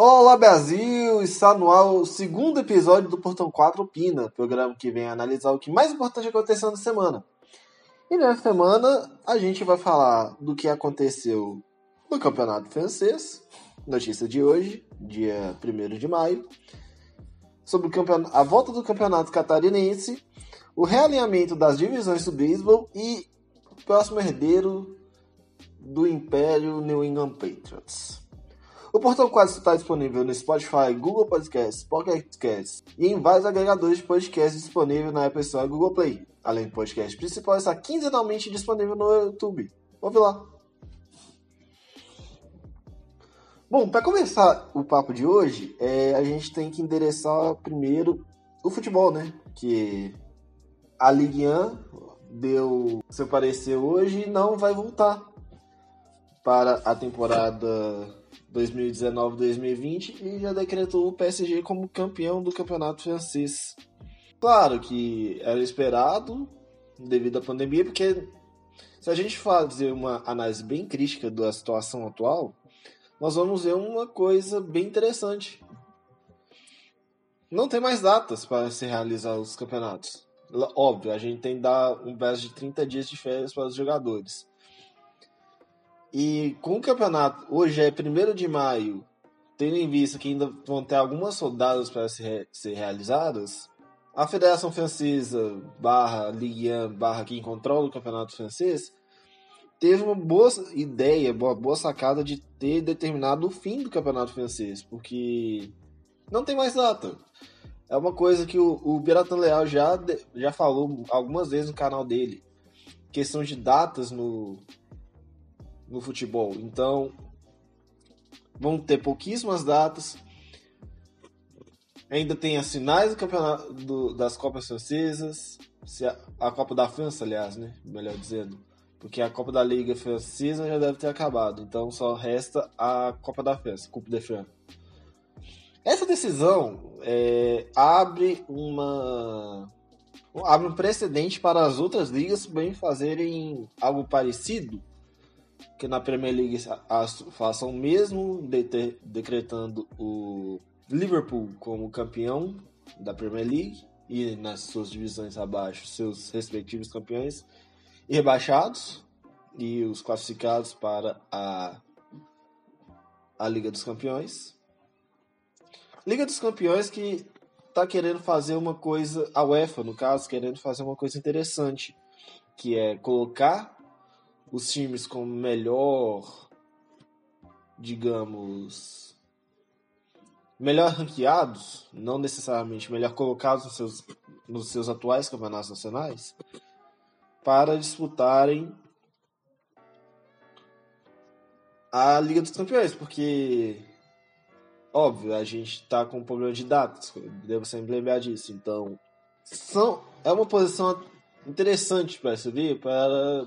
Olá Brasil! Está no ar o segundo episódio do Portão 4 Opina, programa que vem analisar o que mais importante aconteceu na semana. E nessa semana a gente vai falar do que aconteceu no Campeonato Francês, notícia de hoje, dia 1 de maio, sobre a volta do Campeonato Catarinense, o realinhamento das divisões do beisebol e o próximo herdeiro do Império New England Patriots. O Portão 4 está disponível no Spotify, Google Podcasts, Pocket Casts e em vários agregadores de podcasts disponíveis na Apple Store e Google Play. Além do podcast principal, está quinzenalmente disponível no YouTube. Vamos lá. Bom, para começar o papo de hoje, é, a gente tem que endereçar primeiro o futebol, né? Que a Ligue 1 deu seu parecer hoje e não vai voltar para a temporada 2019-2020 e já decretou o PSG como campeão do campeonato francês. Claro que era esperado devido à pandemia, porque se a gente fazer uma análise bem crítica da situação atual, nós vamos ver uma coisa bem interessante. Não tem mais datas para se realizar os campeonatos. Óbvio, a gente tem que dar um prazo de 30 dias de férias para os jogadores. E com o campeonato, hoje é 1 de maio, tendo em vista que ainda vão ter algumas rodadas para ser, ser realizadas, a Federação Francesa barra Ligue 1 barra quem controla o campeonato francês teve uma boa ideia, boa, boa sacada de ter determinado o fim do campeonato francês, porque não tem mais data. É uma coisa que o, o Beratan Leal já, já falou algumas vezes no canal dele. Questão de datas no, no futebol. Então, vão ter pouquíssimas datas. Ainda tem as finais do campeonato do, das Copas Francesas, a, a, Copa da França, aliás, né? Melhor dizendo. Porque a Copa da Liga Francesa já deve ter acabado. Então só resta a Copa da França, Coupe de France. Essa decisão é, abre uma abre um precedente para as outras ligas também fazerem algo parecido que na Premier League façam mesmo de decretando o Liverpool como campeão da Premier League e nas suas divisões abaixo seus respectivos campeões e rebaixados e os classificados para a a Liga dos Campeões. Liga dos Campeões que está querendo fazer uma coisa, a UEFA no caso, querendo fazer uma coisa interessante, que é colocar os times com melhor, digamos, melhor ranqueados, não necessariamente melhor colocados nos seus, nos seus atuais campeonatos nacionais, para disputarem a Liga dos Campeões, porque óbvio, a gente está com um problema de datas, devo sempre lembrar disso. Então, são, é uma posição interessante para subir para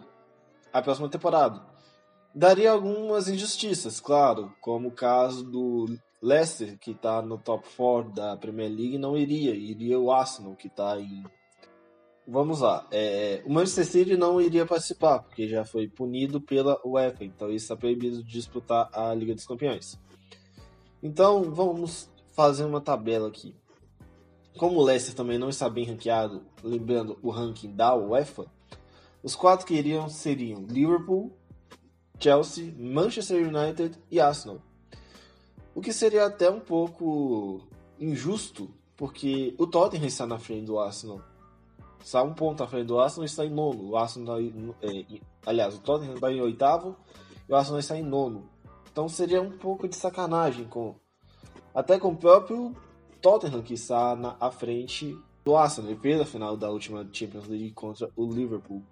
a próxima temporada. Daria algumas injustiças, claro, como o caso do Leicester, que está no top 4 da Premier League, não iria. Iria o Arsenal, que está em. Vamos lá. É, o Manchester City não iria participar, porque já foi punido pela UEFA, então isso está proibido de disputar a Liga dos Campeões. Então vamos fazer uma tabela aqui. Como o Leicester também não está bem ranqueado, lembrando o ranking da UEFA, os quatro que iriam seriam Liverpool, Chelsea, Manchester United e Arsenal. O que seria até um pouco injusto, porque o Tottenham está na frente do Arsenal. Está um ponto à frente do Arsenal e está em nono. O Arsenal, é, aliás, o Tottenham está em oitavo e o Arsenal está em nono. Então seria um pouco de sacanagem com até com o próprio Tottenham que está na à frente do Arsenal. Ele fez a final da última Champions League contra o Liverpool.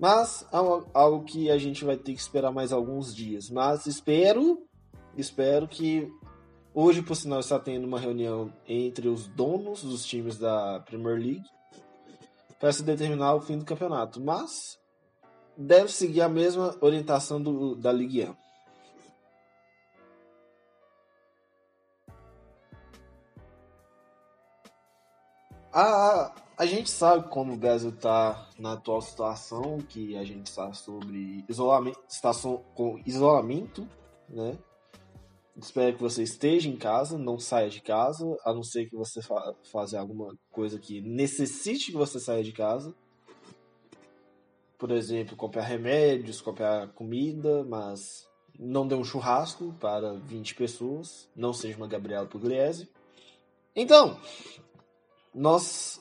Mas algo que a gente vai ter que esperar mais alguns dias. Mas espero, espero que hoje, por sinal, está tendo uma reunião entre os donos dos times da Premier League para se determinar o fim do campeonato. Mas deve seguir a mesma orientação do, da Ligue 1. A, a gente sabe como o Brasil está na atual situação, que a gente está sobre isolamento, está com isolamento, né? espero que você esteja em casa, não saia de casa, a não ser que você fa faça alguma coisa que necessite que você saia de casa. Por exemplo, comprar remédios, comprar comida, mas não dê um churrasco para 20 pessoas, não seja uma Gabriela Pugliese. Então, nós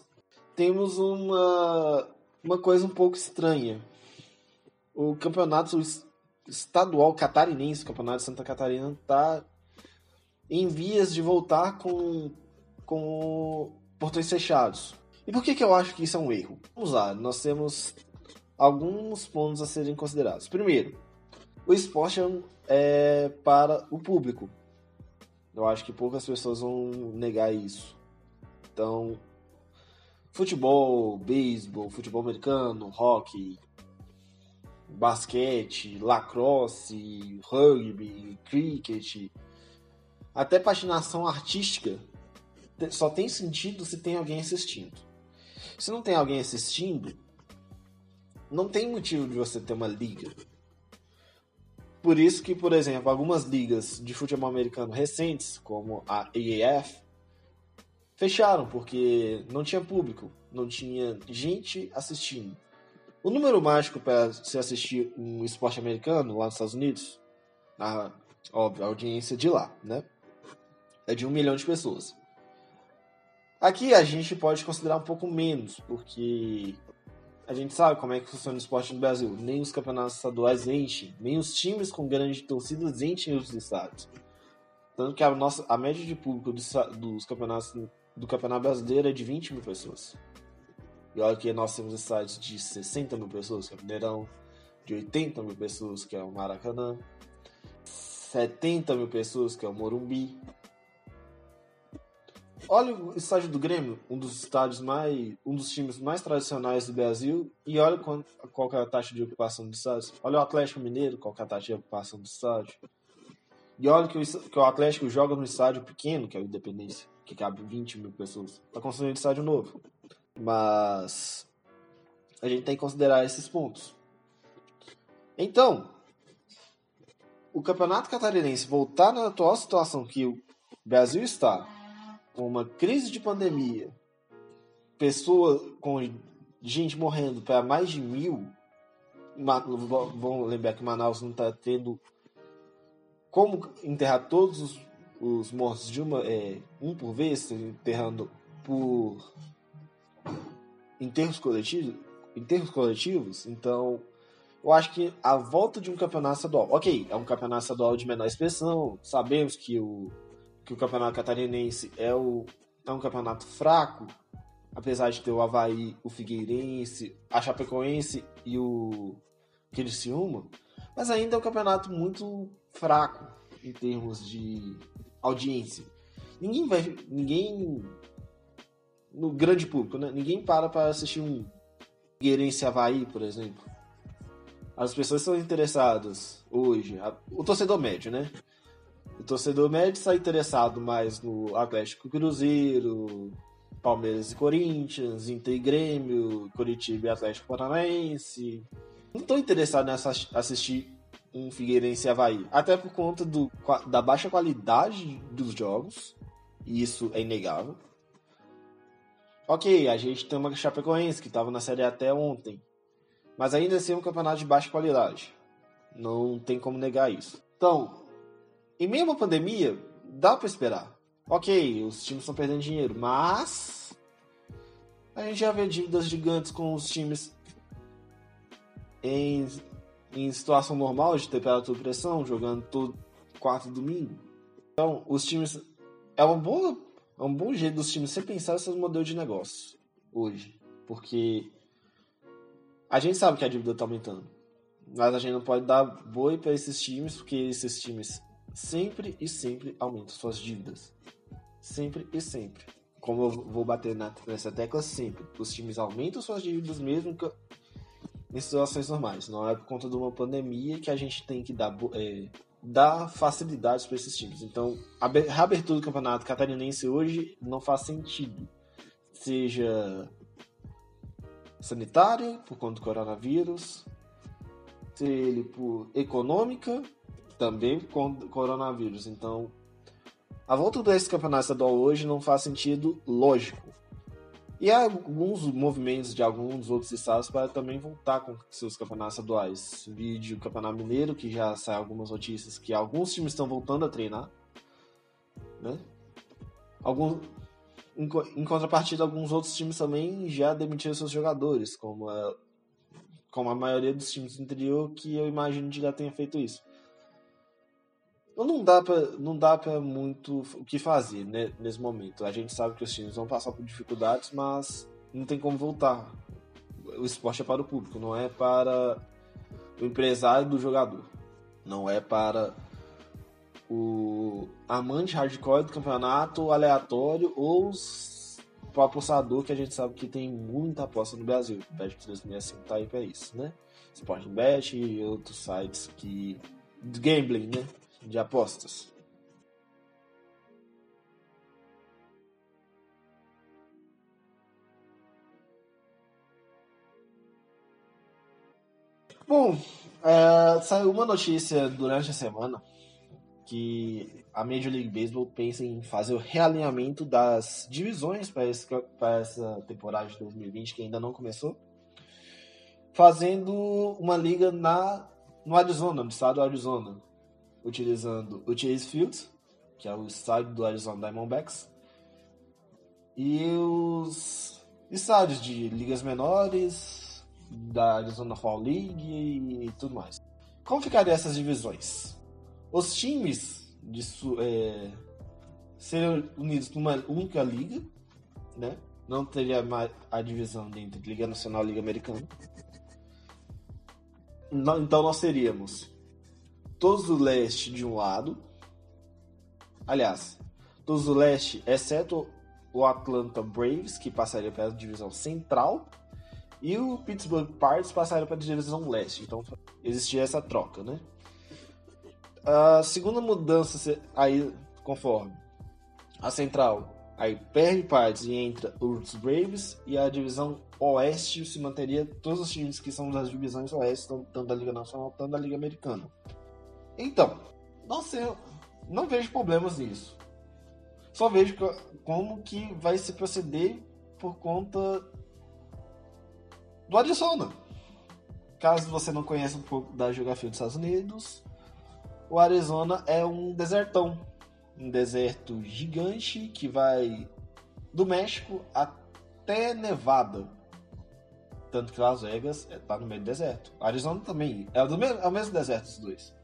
temos uma, uma coisa um pouco estranha. O campeonato estadual catarinense, o campeonato de Santa Catarina, está em vias de voltar com, com portões fechados. E por que, que eu acho que isso é um erro? Vamos lá, nós temos alguns pontos a serem considerados. Primeiro, o esporte é para o público. Eu acho que poucas pessoas vão negar isso. Então, futebol, beisebol, futebol americano, hockey, basquete, lacrosse, rugby, cricket, até patinação artística só tem sentido se tem alguém assistindo. Se não tem alguém assistindo, não tem motivo de você ter uma liga. Por isso que, por exemplo, algumas ligas de futebol americano recentes, como a AAF, fecharam porque não tinha público, não tinha gente assistindo. O número mágico para se assistir um esporte americano lá nos Estados Unidos, a, audiência de lá, né? É de um milhão de pessoas. Aqui a gente pode considerar um pouco menos, porque a gente sabe como é que funciona o esporte no Brasil. Nem os campeonatos estaduais enchem, nem os times com grandes torcidas enchem os estádios. Tanto que a, nossa, a média de público dos, dos campeonatos do Campeonato Brasileiro é de 20 mil pessoas. E olha que nós temos estádios de 60 mil pessoas, que é o Mineirão, de 80 mil pessoas, que é o Maracanã, 70 mil pessoas, que é o Morumbi, Olha o estádio do Grêmio, um dos estádios mais. um dos times mais tradicionais do Brasil, e olha qual, qual é a taxa de ocupação do estádio. Olha o Atlético Mineiro, qual é a taxa de ocupação do estádio. E olha que o, que o Atlético joga no estádio pequeno, que é o Independência, que cabe 20 mil pessoas. Tá construindo estádio novo. Mas a gente tem que considerar esses pontos. Então, o Campeonato Catarinense voltar na atual situação que o Brasil está, com uma crise de pandemia, pessoa com gente morrendo para mais de mil, vamos lembrar que Manaus não está tendo como enterrar todos os, os mortos de uma é, um por vez, enterrando por enterros coletivos, enterros coletivos. Então, eu acho que a volta de um campeonato estadual, ok, é um campeonato estadual de menor expressão, sabemos que o que o campeonato catarinense é, o, é um campeonato fraco, apesar de ter o Havaí, o Figueirense, a Chapecoense e o Criciúma, mas ainda é um campeonato muito fraco em termos de audiência. Ninguém vai. Ninguém. No grande público, né? Ninguém para para assistir um Figueirense Havaí, por exemplo. As pessoas são interessadas hoje, o torcedor médio, né? o torcedor médio está interessado mais no Atlético Cruzeiro, Palmeiras e Corinthians, Inter e Grêmio, Curitiba e Atlético Paranaense. Não estou interessado em assistir um Figueirense e Havaí, até por conta do, da baixa qualidade dos jogos, e isso é inegável. Ok, a gente tem uma Chapecoense que estava na Série até ontem, mas ainda assim é um campeonato de baixa qualidade. Não tem como negar isso. Então, em meio a uma pandemia, dá para esperar. Ok, os times estão perdendo dinheiro, mas a gente já vê dívidas gigantes com os times em, em situação normal de temperatura e pressão, jogando todo quarto domingo. Então, os times. É uma boa, é um bom jeito dos times sempre pensar esses modelos de negócio hoje. Porque a gente sabe que a dívida está aumentando. Mas a gente não pode dar boi para esses times, porque esses times sempre e sempre aumenta suas dívidas. Sempre e sempre. Como eu vou bater nessa tecla sempre. Os times aumentam suas dívidas mesmo em situações normais. Não é por conta de uma pandemia que a gente tem que dar, é, dar facilidades para esses times. Então, a reabertura do campeonato catarinense hoje não faz sentido. Seja sanitária, por conta do coronavírus, seja ele por econômica também com coronavírus. Então, a volta desse campeonato estadual hoje não faz sentido lógico. E alguns movimentos de alguns outros estados para também voltar com seus campeonatos estaduais. Vídeo Campeonato Mineiro, que já sai algumas notícias que alguns times estão voltando a treinar. Né? Alguns, em contrapartida, alguns outros times também já demitiram seus jogadores, como como a maioria dos times do interior, que eu imagino que já tenha feito isso. Então, não dá pra, não dá pra muito o que fazer né, nesse momento. A gente sabe que os times vão passar por dificuldades, mas não tem como voltar. O esporte é para o público, não é para o empresário do jogador. Não é para o amante hardcore do campeonato aleatório ou os, o apostador que a gente sabe que tem muita aposta no Brasil. Bet 365 tá aí para isso, né? Sporting Bet e outros sites que. Gambling, né? De apostas. Bom, é, saiu uma notícia durante a semana que a Major League Baseball pensa em fazer o realinhamento das divisões para essa temporada de 2020 que ainda não começou, fazendo uma liga na no Arizona, no estado do Arizona, utilizando o Chase Field, que é o estádio do Arizona Diamondbacks, e os estádios de ligas menores, da Arizona Fall League e tudo mais. Como ficariam essas divisões? Os times de, é, seriam unidos numa única liga, né? Não teria mais a divisão entre Liga Nacional e Liga Americana. Então nós teríamos todos do leste de um lado. Aliás, todos do leste, exceto o Atlanta Braves, que passaria para a divisão central, e o Pittsburgh Pirates passaria para a divisão leste. Então existia essa troca, né? A segunda mudança aí, conforme a central, aí perde Pirates e entra os Braves, e a divisão oeste se manteria todos os times que são das divisões oeste, tanto da Liga Nacional quanto da Liga Americana. Então, não sei, não vejo problemas nisso. Só vejo como que vai se proceder por conta do Arizona. Caso você não conheça um pouco da geografia dos Estados Unidos, o Arizona é um desertão, um deserto gigante que vai do México até Nevada. Tanto que Las Vegas está no meio do deserto. Arizona também é, do mesmo, é o mesmo deserto os dois.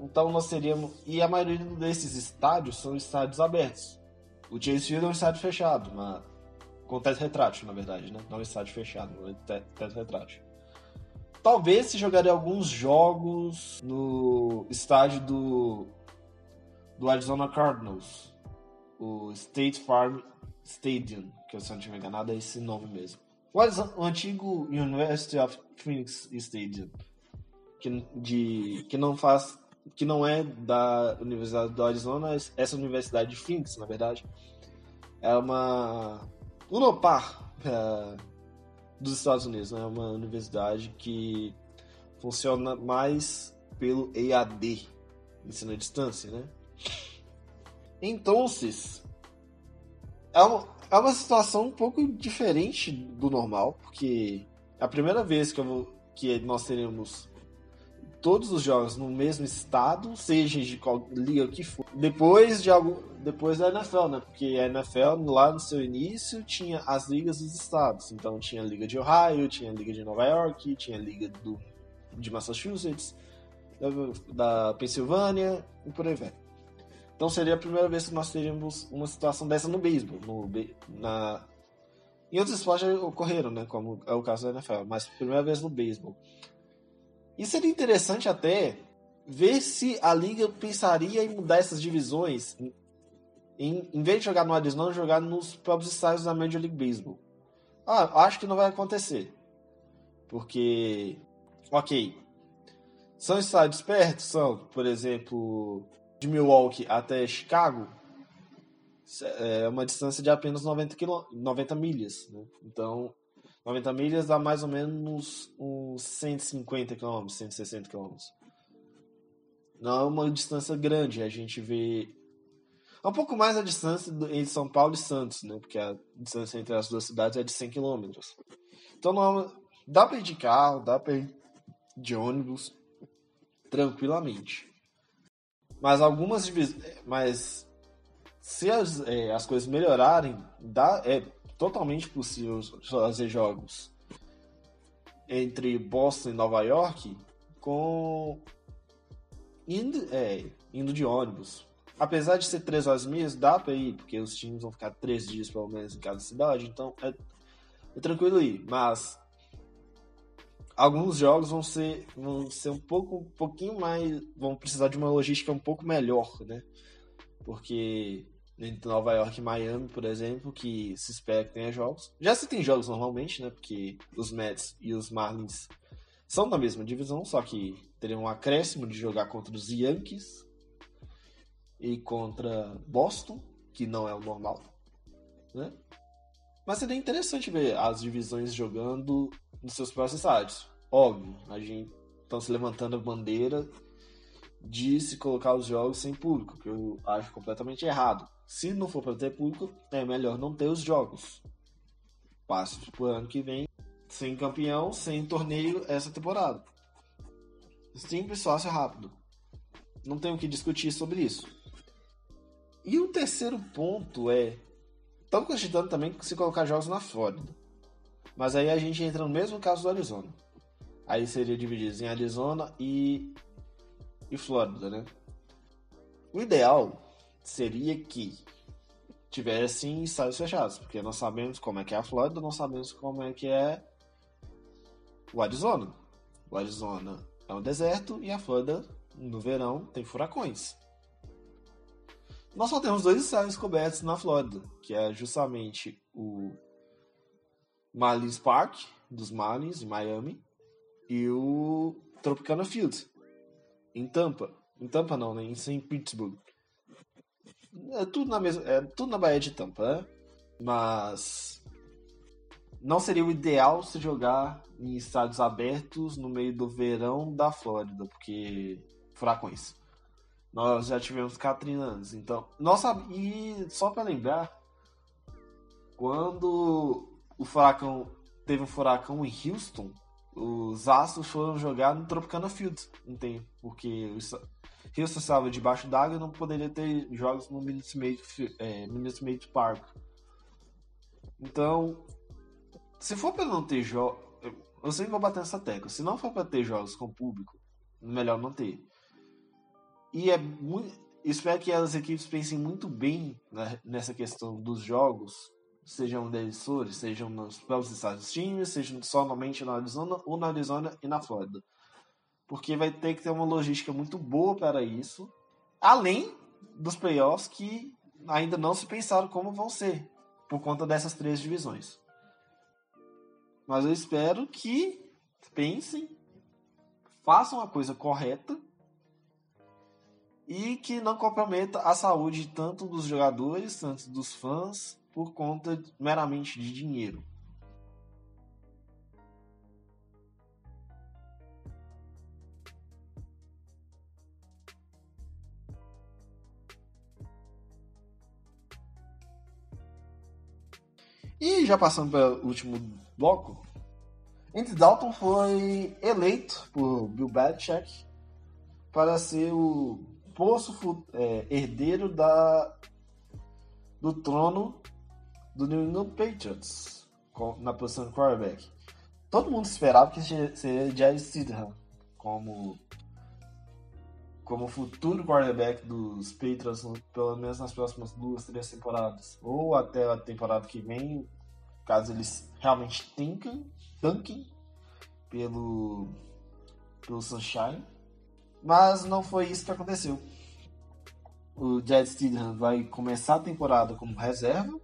Então nós teríamos. E a maioria desses estádios são estádios abertos. O Chase Field é um estádio fechado, mas com teto retrátil, na verdade, né? Não um estádio fechado, mas teto retrátil. Talvez se jogaria alguns jogos no estádio do do Arizona Cardinals, o State Farm Stadium, que se eu não estiver enganado é esse nome mesmo. O, o antigo University of Phoenix Stadium, que, de, que não faz que não é da Universidade do Arizona, essa universidade de Phoenix, na verdade, é uma Unopar é, dos Estados Unidos, né? é uma universidade que funciona mais pelo EAD, ensino à distância, né? Então, é uma, é uma situação um pouco diferente do normal, porque é a primeira vez que, eu vou, que nós teremos todos os jogos no mesmo estado, seja de qual liga que for. Depois de algum, depois da NFL, né? Porque a NFL lá no seu início tinha as ligas dos estados. Então tinha a liga de Ohio, tinha a liga de Nova York, tinha a liga do, de Massachusetts, da, da Pensilvânia e por aí vai. Então seria a primeira vez que nós teríamos uma situação dessa no beisebol, no na em outros esportes ocorreram, né, como é o caso da NFL, mas primeira vez no beisebol. E seria interessante até ver se a liga pensaria em mudar essas divisões em, em vez de jogar no Arizona, jogar nos próprios estádios da Major League Baseball. Ah, acho que não vai acontecer. Porque, ok, são estádios perto, são, por exemplo, de Milwaukee até Chicago, é uma distância de apenas 90, quilô, 90 milhas. Né? Então, 90 milhas dá mais ou menos uns 150 km, 160 km. Não é uma distância grande. A gente vê é um pouco mais a distância entre São Paulo e Santos, né? Porque a distância entre as duas cidades é de 100 km. Então não é dá para ir de carro, dá para ir de ônibus tranquilamente. Mas algumas mas se as, é, as coisas melhorarem, dá, é totalmente possível fazer jogos entre Boston e Nova York com indo, é, indo de ônibus. Apesar de ser três horas e dá pra ir, porque os times vão ficar três dias pelo menos em cada cidade, então é, é tranquilo ir. Mas alguns jogos vão ser, vão ser um pouco, um pouquinho mais, vão precisar de uma logística um pouco melhor, né? Porque entre Nova York e Miami, por exemplo, que se espera que tenha jogos. Já se tem jogos normalmente, né? Porque os Mets e os Marlins são da mesma divisão, só que teriam um acréscimo de jogar contra os Yankees e contra Boston, que não é o normal, né? Mas seria interessante ver as divisões jogando nos seus próximos estádios. Óbvio, a gente estão se levantando a bandeira de se colocar os jogos sem público, que eu acho completamente errado. Se não for para ter público, é melhor não ter os jogos. Passe pro ano que vem sem campeão, sem torneio essa temporada. Simples, fácil, rápido. Não tenho o que discutir sobre isso. E o terceiro ponto é. Estamos cogitando também se colocar jogos na Flórida. Mas aí a gente entra no mesmo caso do Arizona. Aí seria dividido em Arizona e, e Flórida, né? O ideal seria que tivessem estádios fechados, porque nós sabemos como é que é a Flórida, nós sabemos como é que é o Arizona. O Arizona é um deserto e a Flórida, no verão, tem furacões. Nós só temos dois estádios cobertos na Flórida, que é justamente o Marlins Park, dos Marlins, em Miami, e o Tropicana Field, em Tampa. Em Tampa não, né? Em. Pittsburgh. É tudo na mesma, é tudo na Baía de Tampa, né? Mas não seria o ideal se jogar em estádios abertos no meio do verão da Flórida, porque furacões. Nós já tivemos Katrina antes, então. Nossa, e só para lembrar, quando o furacão teve um furacão em Houston, os Astros foram jogar no Tropicana Field um tempo, porque o Houston estava debaixo d'água e não poderia ter jogos no Minute Maid, é, Park. Então, se for para não ter jogos, eu sempre vou bater nessa tecla. Se não for para ter jogos com público, melhor não ter. E é muito, espero que as equipes pensem muito bem nessa questão dos jogos sejam decisores, sejam nos próprios Estados times, sejam somente na Arizona ou na Arizona e na Flórida. Porque vai ter que ter uma logística muito boa para isso, além dos playoffs que ainda não se pensaram como vão ser, por conta dessas três divisões. Mas eu espero que pensem, façam a coisa correta e que não comprometa a saúde tanto dos jogadores, tanto dos fãs por conta meramente de dinheiro. E já passando para o último bloco, Andy Dalton foi eleito por Bill Belichick para ser o poço é, herdeiro da, do trono do New England Patriots na posição de quarterback. Todo mundo esperava que seria Jared Stidham como como futuro quarterback dos Patriots, pelo menos nas próximas duas, três temporadas, ou até a temporada que vem, caso eles realmente tanquem, tanquem pelo pelo Sunshine. Mas não foi isso que aconteceu. O Jared Stidham vai começar a temporada como reserva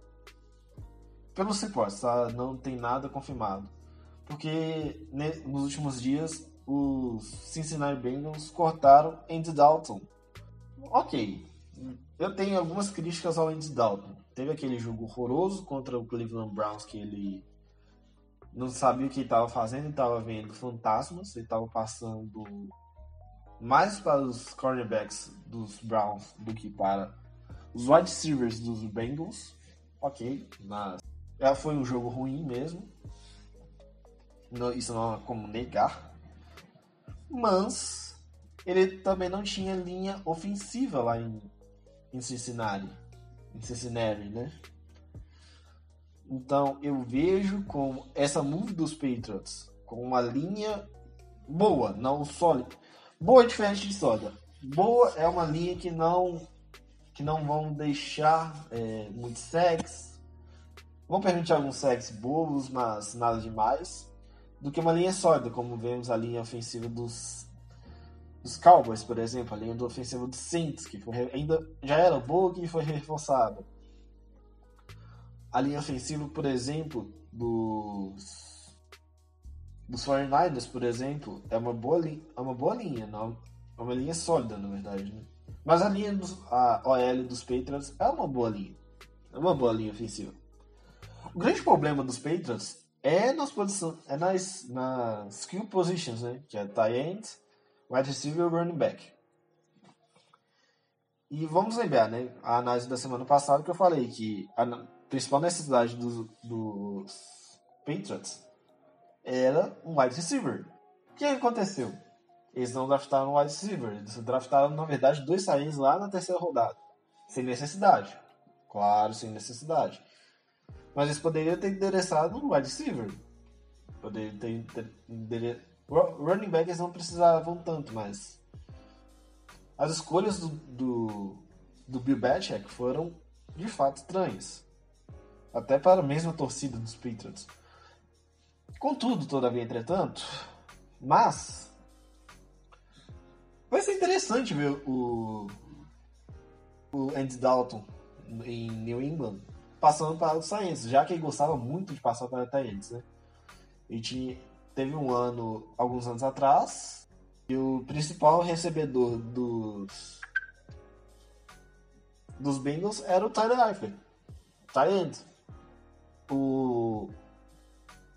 pelos reportes, tá? Não tem nada confirmado. Porque né, nos últimos dias os Cincinnati Bengals cortaram Andy Dalton. Ok, eu tenho algumas críticas ao Andy Dalton. Teve aquele jogo horroroso contra o Cleveland Browns que ele não sabia o que estava fazendo, estava vendo fantasmas, ele estava passando mais para os cornerbacks dos Browns do que para os wide receivers dos Bengals. Ok, mas ela foi um jogo ruim mesmo. Isso não há como negar. Mas ele também não tinha linha ofensiva lá em, em Cincinnati. Em Cincinnati, né? Então eu vejo como essa move dos Patriots com uma linha boa, não sólida. Boa é diferente de sólida. Boa é uma linha que não que não vão deixar é, muito sexo. Vão permitir alguns sexos bobos, mas nada demais. Do que uma linha sólida, como vemos a linha ofensiva dos, dos Cowboys, por exemplo, a linha do ofensiva dos Saints, que foi, ainda já era boa e foi reforçada. A linha ofensiva, por exemplo, dos, dos 49ers, por exemplo, é uma boa, li, é uma boa linha, não, é uma linha sólida, na verdade. Né? Mas a linha dos, a OL dos Patriots é uma boa linha. É uma boa linha ofensiva. O grande problema dos Patriots é nas posições, é nas, nas skill positions, né? Que é tight end, wide receiver running back. E vamos lembrar, né? A análise da semana passada que eu falei que a principal necessidade dos, dos Patriots era um wide receiver. O que aconteceu? Eles não draftaram um wide receiver. Eles draftaram, na verdade, dois saídos lá na terceira rodada. Sem necessidade. Claro, sem necessidade. Mas eles poderiam ter endereçado um wide receiver. Poderiam ter, ter, Running back eles não precisavam tanto, mas. As escolhas do, do, do Bill Belichick foram de fato estranhas. Até para a mesma torcida dos Patriots. Contudo, todavia, entretanto, mas Vai ser interessante ver o, o Andy Dalton em New England passando para os Saints, já que ele gostava muito de passar para Saints, né? E tinha, teve um ano, alguns anos atrás, e o principal recebedor dos dos Bengals era o Tyler Eifert. Tyler O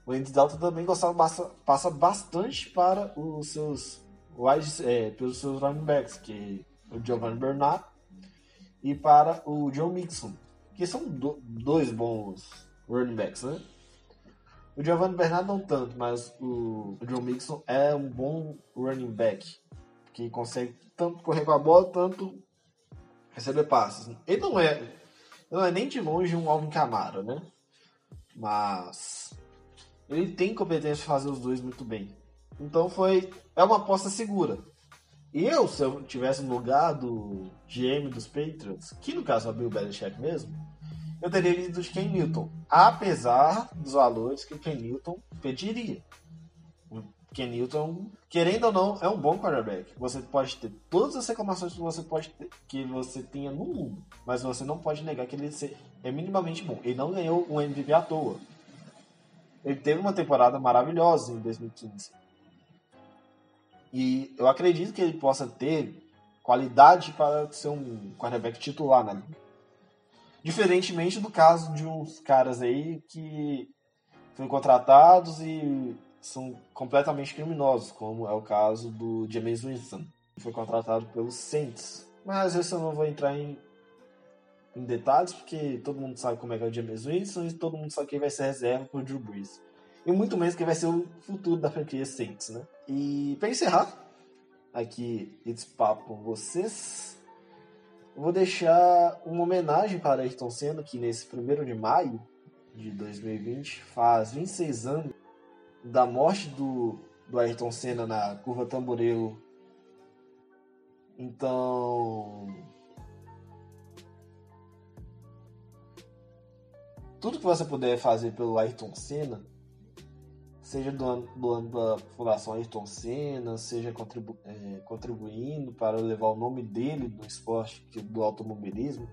o Andy Dalton também gostava passa bastante para os seus wide, é, pelos seus running backs, que é o Giovanni Bernard e para o John Mixon, que são do, dois bons running backs, né? O Giovanni Bernard não tanto, mas o, o John Mixon é um bom running back, que consegue tanto correr com a bola, tanto receber passes. Ele não é, não é nem de longe um Alvin Kamara, né? Mas ele tem competência de fazer os dois muito bem. Então foi. É uma aposta segura. Eu, se eu tivesse no lugar do GM dos Patriots, que no caso é o Bill Belichick mesmo, eu teria ido de Ken Newton. Apesar dos valores que o Ken Newton pediria. O Ken Newton, querendo ou não, é um bom quarterback. Você pode ter todas as reclamações que você pode ter, que você tenha no mundo, mas você não pode negar que ele é minimamente bom. Ele não ganhou um MVP à toa. Ele teve uma temporada maravilhosa em 2015 e eu acredito que ele possa ter qualidade para ser um quarterback titular na liga. Diferentemente do caso de uns caras aí que foram contratados e são completamente criminosos, como é o caso do James Winston, que foi contratado pelos Saints. Mas esse eu não vou entrar em, em detalhes, porque todo mundo sabe como é que é o James Winston e todo mundo sabe quem vai ser reserva para o Drew Brees e muito menos que vai ser o futuro da franquia Saints, né? E para encerrar aqui esse papo com vocês, vou deixar uma homenagem para Ayrton Senna, que nesse 1 de maio de 2020 faz 26 anos da morte do, do Ayrton Senna na curva Tamborelo. Então, tudo que você puder fazer pelo Ayrton Senna, seja doando, doando a Fundação Ayrton Senna, seja contribu é, contribuindo para levar o nome dele do esporte, do automobilismo,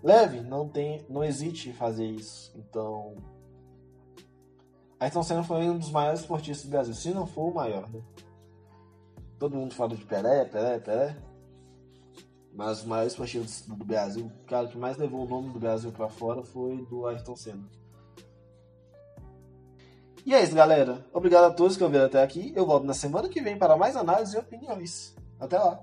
leve, não tem, não hesite em fazer isso. Então, Ayrton Senna foi um dos maiores esportistas do Brasil, se não for o maior, né? Todo mundo fala de Pelé, Pelé, Pelé. Mas os maiores esportistas do Brasil, o cara que mais levou o nome do Brasil para fora foi do Ayrton Senna. E é isso, galera. Obrigado a todos que ouviram até aqui. Eu volto na semana que vem para mais análises e opiniões. Até lá!